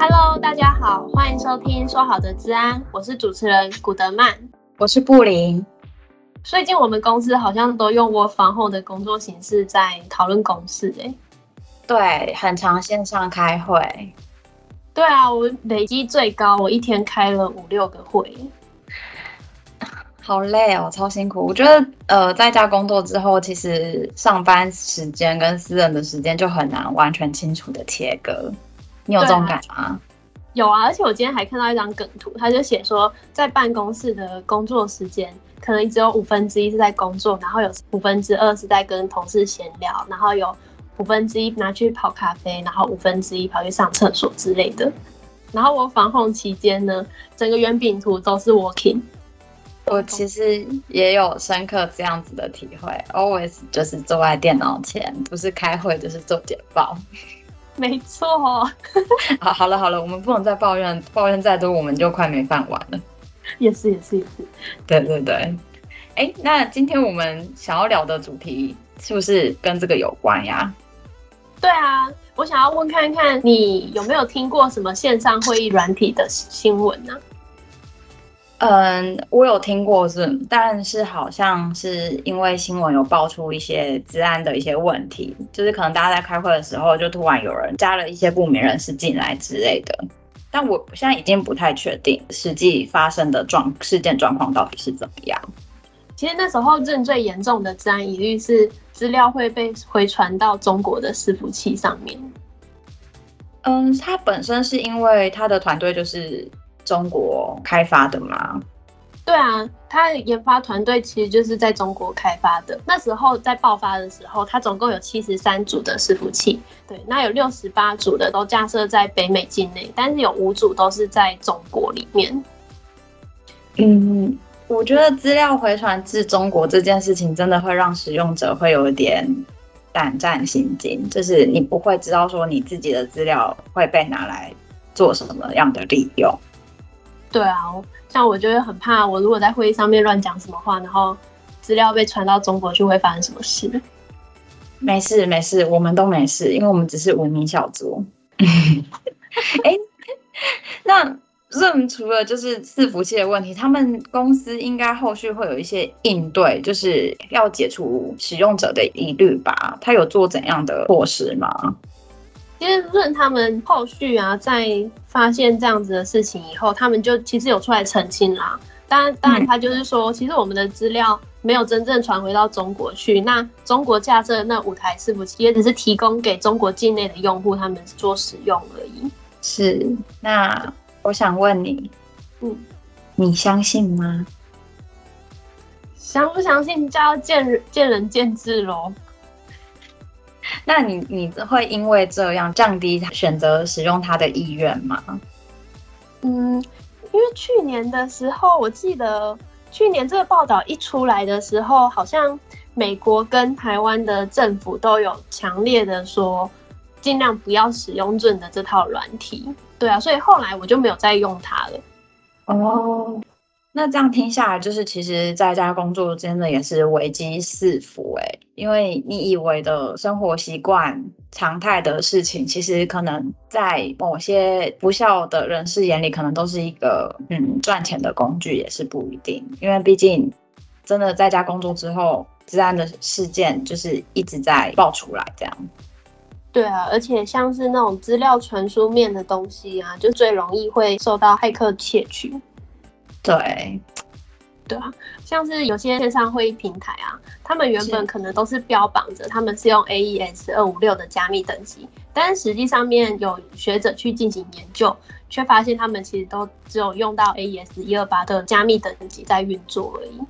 Hello，大家好，欢迎收听说好的治安，我是主持人古德曼，我是布林。最近我们公司好像都用 Work from home 的工作形式在讨论公事，哎，对，很常线上开会。对啊，我累积最高，我一天开了五六个会。好累哦，超辛苦。我觉得，呃，在家工作之后，其实上班时间跟私人的时间就很难完全清楚的切割。你有这种感觉吗？有啊，而且我今天还看到一张梗图，他就写说，在办公室的工作时间，可能只有五分之一是在工作，然后有五分之二是在跟同事闲聊，然后有五分之一拿去泡咖啡，然后五分之一跑去上厕所之类的。然后我防控期间呢，整个圆饼图都是 working。我其实也有深刻这样子的体会，always 就是坐在电脑前，不是开会就是做简报。没错。好，好了好了，我们不能再抱怨，抱怨再多我们就快没饭碗了。也是也是也是。对对对。哎、欸，那今天我们想要聊的主题是不是跟这个有关呀？对啊，我想要问看看你有没有听过什么线上会议软体的新闻呢？嗯，我有听过是，但是好像是因为新闻有爆出一些治安的一些问题，就是可能大家在开会的时候，就突然有人加了一些不明人士进来之类的。但我现在已经不太确定实际发生的状事件状况到底是怎么样。其实那时候认最严重的治安疑虑是资料会被回传到中国的伺服器上面。嗯，他本身是因为他的团队就是。中国开发的吗？对啊，他研发团队其实就是在中国开发的。那时候在爆发的时候，他总共有七十三组的伺服器，对，那有六十八组的都架设在北美境内，但是有五组都是在中国里面。嗯，我觉得资料回传至中国这件事情，真的会让使用者会有一点胆战心惊，就是你不会知道说你自己的资料会被拿来做什么样的利用。对啊，像我就会很怕，我如果在会议上面乱讲什么话，然后资料被传到中国去，会发生什么事？没事没事，我们都没事，因为我们只是无名小卒。哎、欸，那 Zoom 除了就是伺服器的问题，他们公司应该后续会有一些应对，就是要解除使用者的疑虑吧？他有做怎样的措施吗？其实润他们后续啊，在发现这样子的事情以后，他们就其实有出来澄清啦。当然，当然，他就是说，其实我们的资料没有真正传回到中国去。那中国架设的那五台伺服器也只是提供给中国境内的用户他们做使用而已。是。那我想问你，嗯，你相信吗？相不相信就要见仁见仁见智喽。那你你会因为这样降低选择使用它的意愿吗？嗯，因为去年的时候，我记得去年这个报道一出来的时候，好像美国跟台湾的政府都有强烈的说，尽量不要使用 Zoom 的这套软体。对啊，所以后来我就没有再用它了。哦。那这样听下来，就是其实在家工作真的也是危机四伏哎，因为你以为的生活习惯、常态的事情，其实可能在某些不肖的人士眼里，可能都是一个嗯赚钱的工具，也是不一定。因为毕竟真的在家工作之后，资安的事件就是一直在爆出来，这样。对啊，而且像是那种资料传输面的东西啊，就最容易会受到骇客窃取。对，对啊，像是有些线上会议平台啊，他们原本可能都是标榜着他们是用 AES 二五六的加密等级，但是实际上面有学者去进行研究，却发现他们其实都只有用到 AES 一二八的加密等级在运作而已。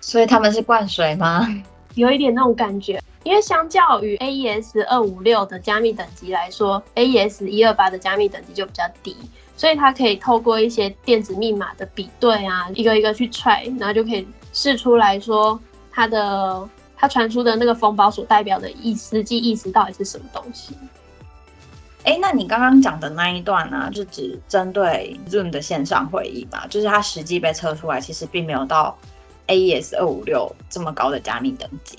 所以他们是灌水吗？有一点那种感觉，因为相较于 AES 二五六的加密等级来说，AES 一二八的加密等级就比较低。所以它可以透过一些电子密码的比对啊，一个一个去 try，然后就可以试出来说它的它传输的那个封包所代表的意实际意思到底是什么东西。哎、欸，那你刚刚讲的那一段呢、啊，就只针对 Zoom 的线上会议吧？就是它实际被测出来，其实并没有到 AES 二五六这么高的加密等级。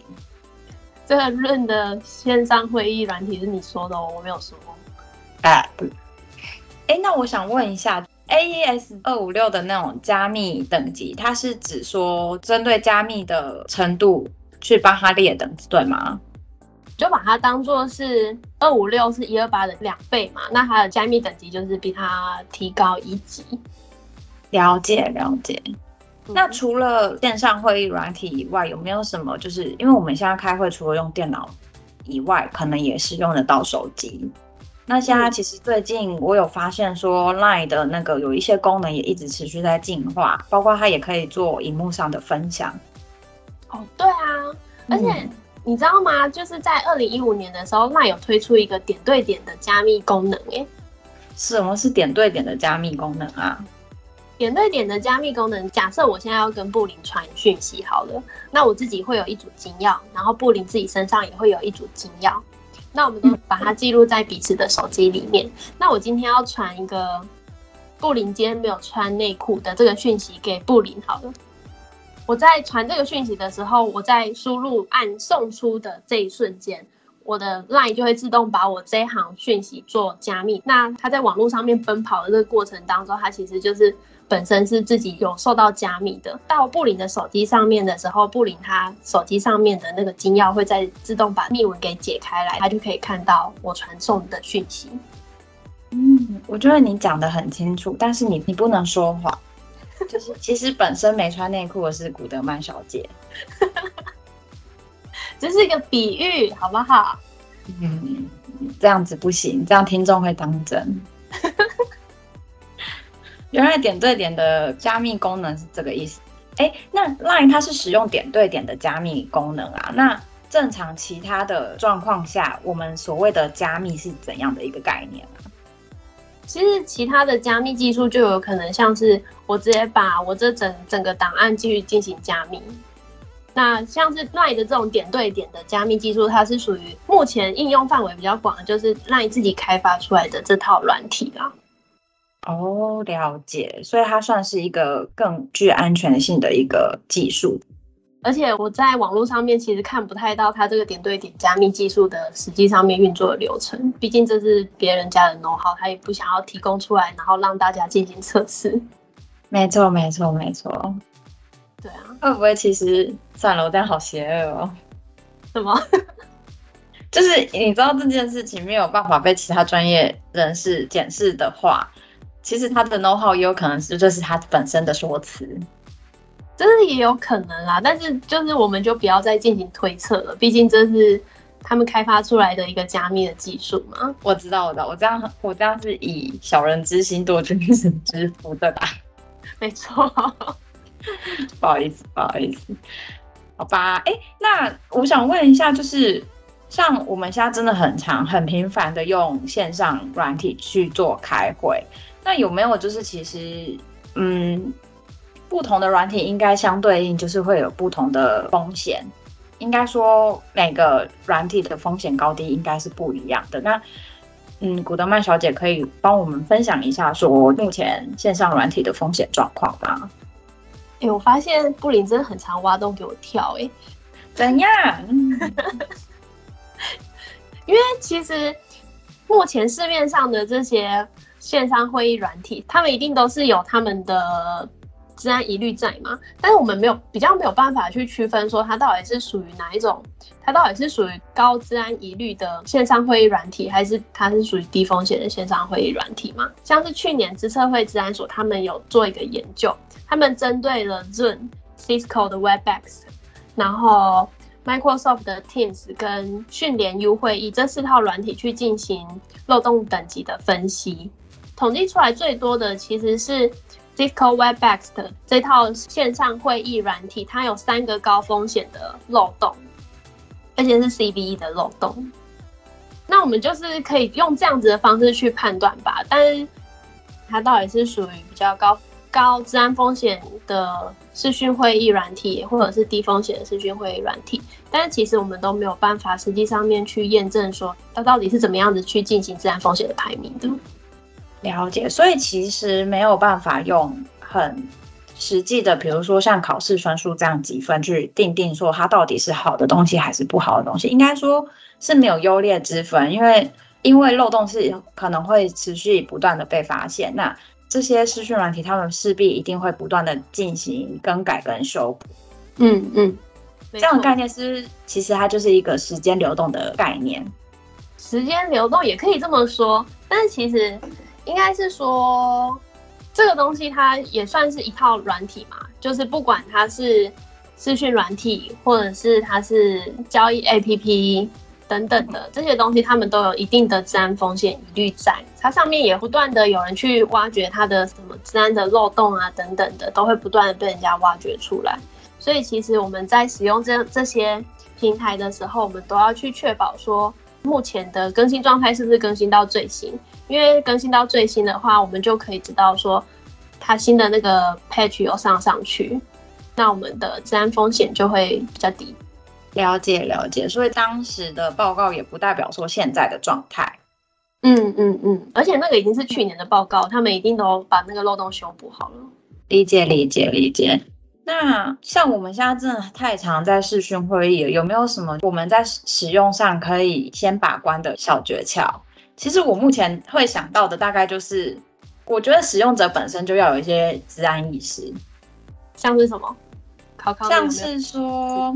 这个 Zoom 的线上会议软体是你说的哦，我没有说。哎、啊。哎，那我想问一下，AES 二五六的那种加密等级，它是指说针对加密的程度去帮它列等级，对吗？就把它当做是二五六是一二八的两倍嘛，那它的加密等级就是比它提高一级。了解了解。嗯、那除了线上会议软体以外，有没有什么？就是因为我们现在开会，除了用电脑以外，可能也是用得到手机。那现在其实最近我有发现说，LINE 的那个有一些功能也一直持续在进化，包括它也可以做荧幕上的分享。哦，对啊，而且。嗯你知道吗？就是在二零一五年的时候，那有推出一个点对点的加密功能，诶，什么是点对点的加密功能啊？点对点的加密功能，假设我现在要跟布林传讯息，好了，那我自己会有一组金钥，然后布林自己身上也会有一组金钥，那我们都把它记录在彼此的手机里面。那我今天要传一个布林今天没有穿内裤的这个讯息给布林，好了。我在传这个讯息的时候，我在输入按送出的这一瞬间，我的 LINE 就会自动把我这一行讯息做加密。那它在网络上面奔跑的这个过程当中，它其实就是本身是自己有受到加密的。到布林的手机上面的时候，布林他手机上面的那个金钥会再自动把密文给解开来，他就可以看到我传送的讯息。嗯，我觉得你讲的很清楚，但是你你不能说谎。就是其实本身没穿内裤的是古德曼小姐，这是一个比喻，好不好？嗯，这样子不行，这样听众会当真。原来点对点的加密功能是这个意思。哎，那 Line 它是使用点对点的加密功能啊？那正常其他的状况下，我们所谓的加密是怎样的一个概念啊？其实其他的加密技术就有可能像是我直接把我这整整个档案继续进行加密。那像是 LINE 的这种点对点的加密技术，它是属于目前应用范围比较广的，就是 LINE 自己开发出来的这套软体啦。哦，了解，所以它算是一个更具安全性的一个技术。而且我在网络上面其实看不太到它这个点对点加密技术的实际上面运作的流程，毕竟这是别人家的 know-how，他也不想要提供出来，然后让大家进行测试。没错，没错，没错。对啊，会不会其实算了，我这样好邪恶哦。什么？就是你知道这件事情没有办法被其他专业人士检视的话，其实他的 know-how 也有可能是这是他本身的说辞。这是也有可能啦，但是就是我们就不要再进行推测了，毕竟这是他们开发出来的一个加密的技术嘛。我知道，我知道，我这样我这样是以小人之心度君子之腹，对吧？没错。不好意思，不好意思，好吧。哎，那我想问一下，就是像我们现在真的很常、很频繁的用线上软体去做开会，那有没有就是其实嗯？不同的软体应该相对应就是会有不同的风险，应该说每个软体的风险高低应该是不一样的。那嗯，古德曼小姐可以帮我们分享一下说目前线上软体的风险状况吗？哎、欸，我发现布林真的很常挖洞给我跳、欸，哎，怎样？因为其实目前市面上的这些线上会议软体，他们一定都是有他们的。资安疑虑在吗？但是我们没有比较没有办法去区分说它到底是属于哪一种，它到底是属于高资安疑虑的线上会议软体，还是它是属于低风险的线上会议软体吗？像是去年资策会资安所他们有做一个研究，他们针对了 Zoom、Cisco 的 Webex，然后 Microsoft 的 Teams 跟讯联 U 会议这四套软体去进行漏洞等级的分析，统计出来最多的其实是。Cisco Webex 的这套线上会议软体，它有三个高风险的漏洞，而且是 CVE 的漏洞。那我们就是可以用这样子的方式去判断吧。但是它到底是属于比较高高治安风险的视讯会议软体，或者是低风险的视讯会议软体？但是其实我们都没有办法实际上面去验证说它到底是怎么样子去进行治安风险的排名的。了解，所以其实没有办法用很实际的，比如说像考试分数这样几分去定定说它到底是好的东西还是不好的东西，应该说是没有优劣之分，因为因为漏洞是可能会持续不断的被发现，那这些视讯软体他们势必一定会不断的进行更改跟修补。嗯嗯，这样的概念，是其实它就是一个时间流动的概念。时间流动也可以这么说，但是其实应该是说，这个东西它也算是一套软体嘛，就是不管它是资讯软体，或者是它是交易 APP 等等的这些东西，它们都有一定的治安风险疑虑在，它上面也不断的有人去挖掘它的什么治安的漏洞啊等等的，都会不断的被人家挖掘出来。所以其实我们在使用这这些平台的时候，我们都要去确保说，目前的更新状态是不是更新到最新？因为更新到最新的话，我们就可以知道说，它新的那个 patch 有上上去，那我们的治安风险就会比较低。了解了解，所以当时的报告也不代表说现在的状态。嗯嗯嗯，而且那个已经是去年的报告，他们一定都把那个漏洞修补好了。理解理解理解。那像我们现在真的太常在视讯会议了，有没有什么我们在使用上可以先把关的小诀窍？其实我目前会想到的大概就是，我觉得使用者本身就要有一些治安意识，像是什么？考考像是说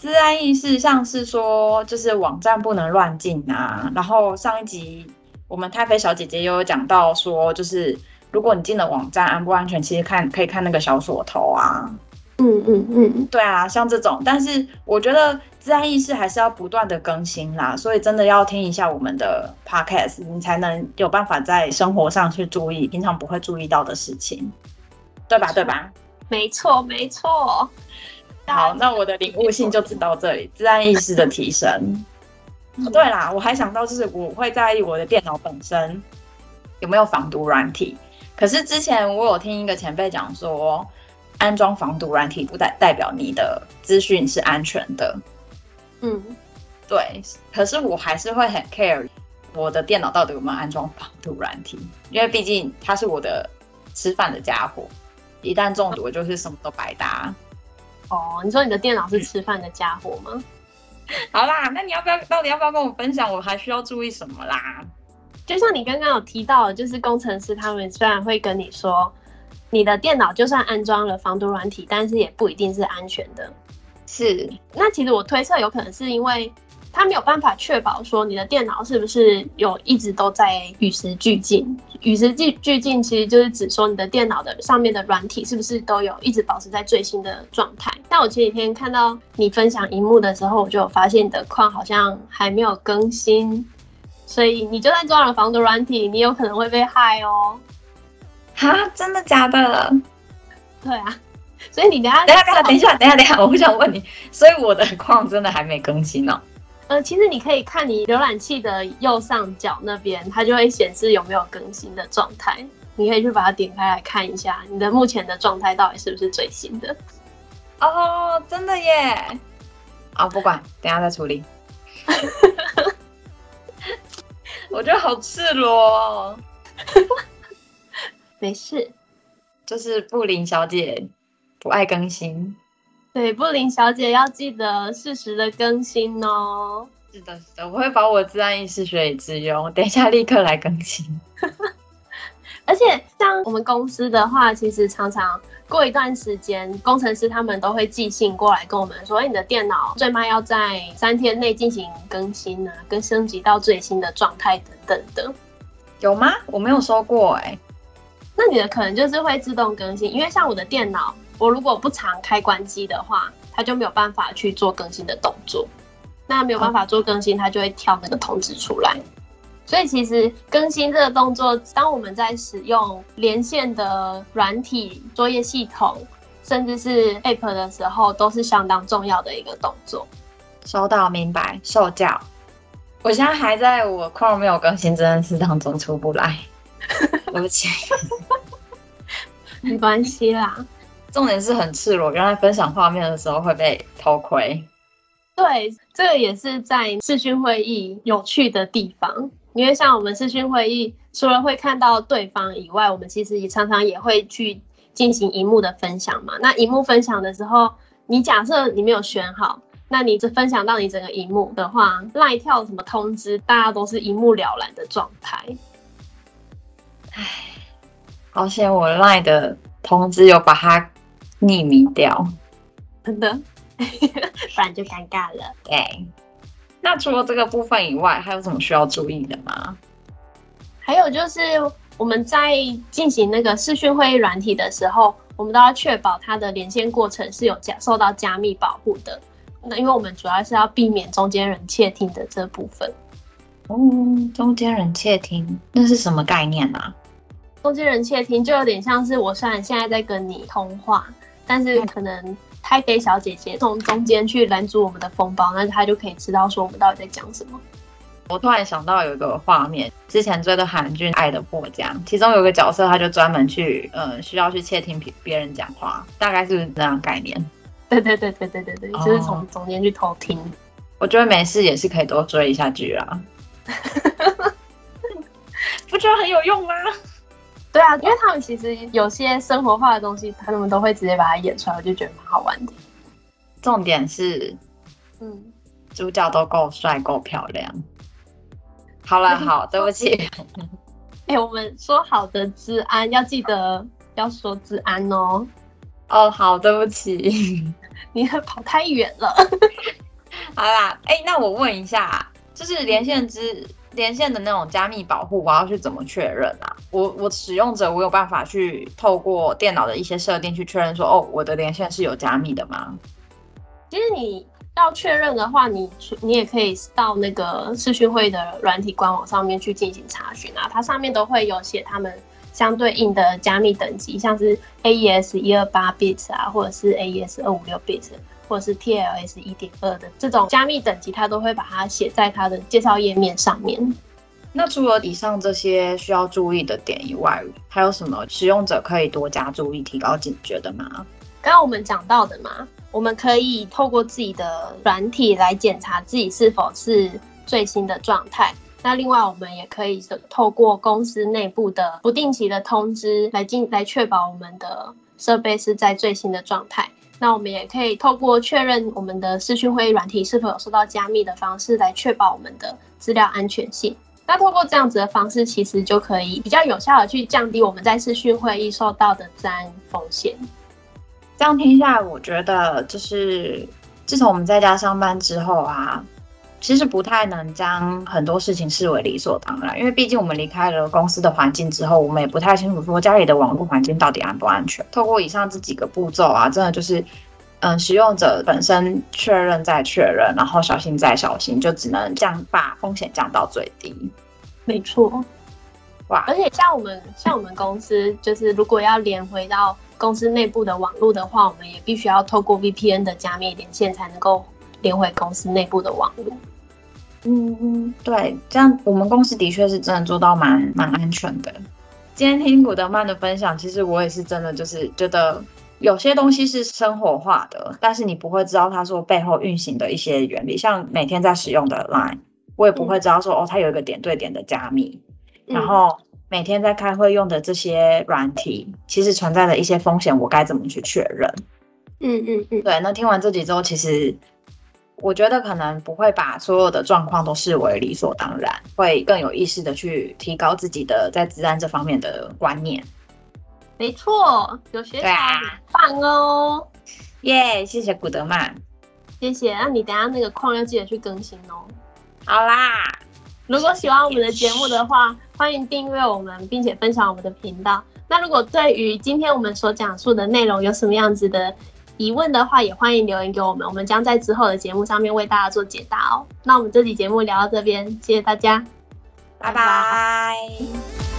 治安意识，像是说就是网站不能乱进啊。然后上一集我们太妃小姐姐也有讲到说，就是。如果你进了网站安不安全，其实看可以看那个小锁头啊。嗯嗯嗯，对啊，像这种，但是我觉得自安意识还是要不断的更新啦，所以真的要听一下我们的 podcast，你才能有办法在生活上去注意平常不会注意到的事情，对吧？对吧？没错没错。好，那我的领悟性就只到这里，自安意识的提升。嗯。对啦，我还想到就是我会在意我的电脑本身有没有防毒软体。可是之前我有听一个前辈讲说，安装防毒软体不代代表你的资讯是安全的。嗯，对。可是我还是会很 care 我的电脑到底有没有安装防毒软体，因为毕竟它是我的吃饭的家伙，一旦中毒就是什么都白搭。哦，你说你的电脑是吃饭的家伙吗？好啦，那你要不要到底要不要跟我分享，我还需要注意什么啦？就像你刚刚有提到，就是工程师他们虽然会跟你说，你的电脑就算安装了防毒软体，但是也不一定是安全的。是，那其实我推测有可能是因为他没有办法确保说你的电脑是不是有一直都在与时俱进。与时俱俱进其实就是指说你的电脑的上面的软体是不是都有一直保持在最新的状态。但我前几天看到你分享荧幕的时候，我就有发现你的框好像还没有更新。所以你就算装了防毒软体，你有可能会被害哦。哈，真的假的？对啊。所以你等下等下等下等一下等下等下，我不想问你，所以我的框真的还没更新呢？呃，其实你可以看你浏览器的右上角那边，它就会显示有没有更新的状态。你可以去把它点开来看一下，你的目前的状态到底是不是最新的？哦，真的耶。哦，不管，等下再处理。我觉得好赤裸哦，没事，就是布林小姐不爱更新。对，布林小姐要记得适时的更新哦。是的，是的，我会把我自然意识学以致用，等一下立刻来更新。而且像我们公司的话，其实常常过一段时间，工程师他们都会寄信过来跟我们说：“哎，你的电脑最慢要在三天内进行更新啊，跟升级到最新的状态等等的。”有吗？我没有收过哎。那你的可能就是会自动更新，因为像我的电脑，我如果不常开关机的话，它就没有办法去做更新的动作。那没有办法做更新，它就会跳那个通知出来。所以其实更新这个动作，当我们在使用连线的软体、作业系统，甚至是 App 的时候，都是相当重要的一个动作。收到，明白，受教。我现在还在我 Chrome 没有更新这件事当中出不来，对不起。没关系啦，重点是很赤裸，原来分享画面的时候会被偷窥。对，这个也是在视讯会议有趣的地方。因为像我们视讯会议，除了会看到对方以外，我们其实也常常也会去进行荧幕的分享嘛。那荧幕分享的时候，你假设你没有选好，那你只分享到你整个荧幕的话，赖跳什么通知，大家都是一目了然的状态。唉，好险我赖的通知有把它匿名掉，真的，不然就尴尬了。对，那除了这个部分以外，还有什么需要注意的吗？还有就是我们在进行那个视讯会议软体的时候，我们都要确保它的连线过程是有加受到加密保护的。那因为我们主要是要避免中间人窃听的这部分。哦，中间人窃听，那是什么概念啊？中间人窃听就有点像是我虽然现在在跟你通话，但是可能台北小姐姐从中间去拦住我们的风暴，那她就可以知道说我们到底在讲什么。我突然想到有一个画面，之前追的韩剧《爱的迫降》，其中有一个角色，他就专门去，呃，需要去窃听别别人讲话，大概是不是这样概念？对对对对对对对，就是从中间去偷听。我觉得没事也是可以多追一下剧啊，不觉得很有用吗？对啊，因为他们其实有些生活化的东西，他们都会直接把它演出来，我就觉得蛮好玩的。重点是，嗯，主角都够帅够漂亮。好了，好，对不起。哎、欸，我们说好的治安，要记得要说治安哦。哦，好，对不起，你跑太远了。好啦，哎、欸，那我问一下，就是连线之连线的那种加密保护，我要去怎么确认啊？我我使用者，我有办法去透过电脑的一些设定去确认说，哦，我的连线是有加密的吗？其实你。要确认的话，你你也可以到那个视讯会的软体官网上面去进行查询啊，它上面都会有写他们相对应的加密等级，像是 AES 一二八 bit 啊，或者是 AES 二五六 bit，或者是 TLS 一点二的这种加密等级，它都会把它写在它的介绍页面上面。那除了以上这些需要注意的点以外，还有什么使用者可以多加注意、提高警觉的吗？刚刚我们讲到的嘛。我们可以透过自己的软体来检查自己是否是最新的状态。那另外，我们也可以透过公司内部的不定期的通知来进来确保我们的设备是在最新的状态。那我们也可以透过确认我们的视讯会议软体是否有受到加密的方式来确保我们的资料安全性。那透过这样子的方式，其实就可以比较有效的去降低我们在视讯会议受到的治安风险。这样听下来，我觉得就是自从我们在家上班之后啊，其实不太能将很多事情视为理所当然，因为毕竟我们离开了公司的环境之后，我们也不太清楚说家里的网络环境到底安不安全。透过以上这几个步骤啊，真的就是，嗯，使用者本身确认再确认，然后小心再小心，就只能降把风险降到最低。没错，哇！而且像我们像我们公司，就是如果要连回到。公司内部的网络的话，我们也必须要透过 VPN 的加密连线才能够连回公司内部的网络。嗯嗯，对，这样我们公司的确是真的做到蛮蛮安全的。今天听古德曼的分享，其实我也是真的就是觉得有些东西是生活化的，但是你不会知道它说背后运行的一些原理。像每天在使用的 Line，我也不会知道说、嗯、哦，它有一个点对点的加密，然后。每天在开会用的这些软体，其实存在的一些风险，我该怎么去确认？嗯嗯嗯，对。那听完这几周，其实我觉得可能不会把所有的状况都视为理所当然，会更有意识的去提高自己的在治安这方面的观念。没错，有学起来很棒哦！耶，yeah, 谢谢古德曼，谢谢。那你等下那个框要记得去更新哦。好啦。如果喜欢我们的节目的话，欢迎订阅我们，并且分享我们的频道。那如果对于今天我们所讲述的内容有什么样子的疑问的话，也欢迎留言给我们，我们将在之后的节目上面为大家做解答哦。那我们这期节目聊到这边，谢谢大家，拜拜。